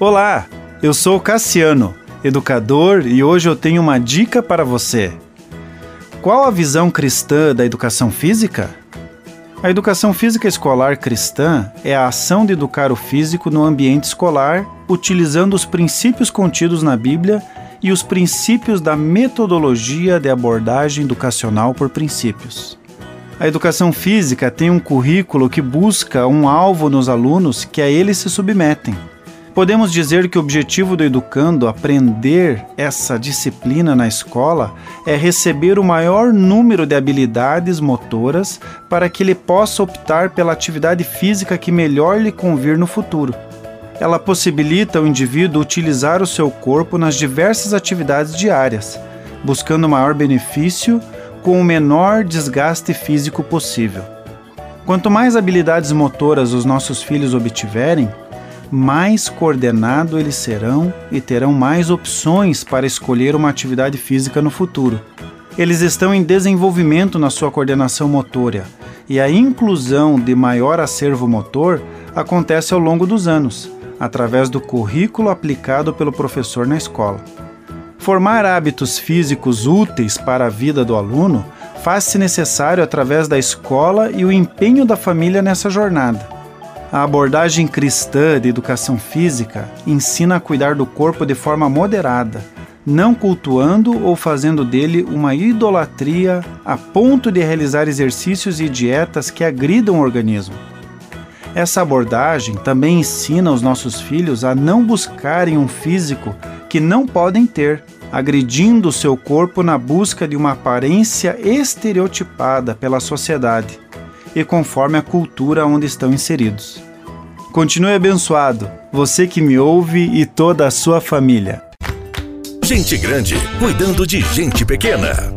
Olá, eu sou Cassiano, educador, e hoje eu tenho uma dica para você. Qual a visão cristã da educação física? A educação física escolar cristã é a ação de educar o físico no ambiente escolar, utilizando os princípios contidos na Bíblia e os princípios da metodologia de abordagem educacional por princípios. A educação física tem um currículo que busca um alvo nos alunos que a eles se submetem. Podemos dizer que o objetivo do educando aprender essa disciplina na escola é receber o maior número de habilidades motoras para que ele possa optar pela atividade física que melhor lhe convir no futuro. Ela possibilita ao indivíduo utilizar o seu corpo nas diversas atividades diárias, buscando maior benefício com o menor desgaste físico possível. Quanto mais habilidades motoras os nossos filhos obtiverem, mais coordenado eles serão e terão mais opções para escolher uma atividade física no futuro. Eles estão em desenvolvimento na sua coordenação motora e a inclusão de maior acervo motor acontece ao longo dos anos, através do currículo aplicado pelo professor na escola. Formar hábitos físicos úteis para a vida do aluno faz-se necessário através da escola e o empenho da família nessa jornada. A abordagem cristã de educação física ensina a cuidar do corpo de forma moderada, não cultuando ou fazendo dele uma idolatria a ponto de realizar exercícios e dietas que agridam o organismo. Essa abordagem também ensina os nossos filhos a não buscarem um físico que não podem ter, agredindo o seu corpo na busca de uma aparência estereotipada pela sociedade e conforme a cultura onde estão inseridos. Continue abençoado, você que me ouve e toda a sua família. Gente grande cuidando de gente pequena.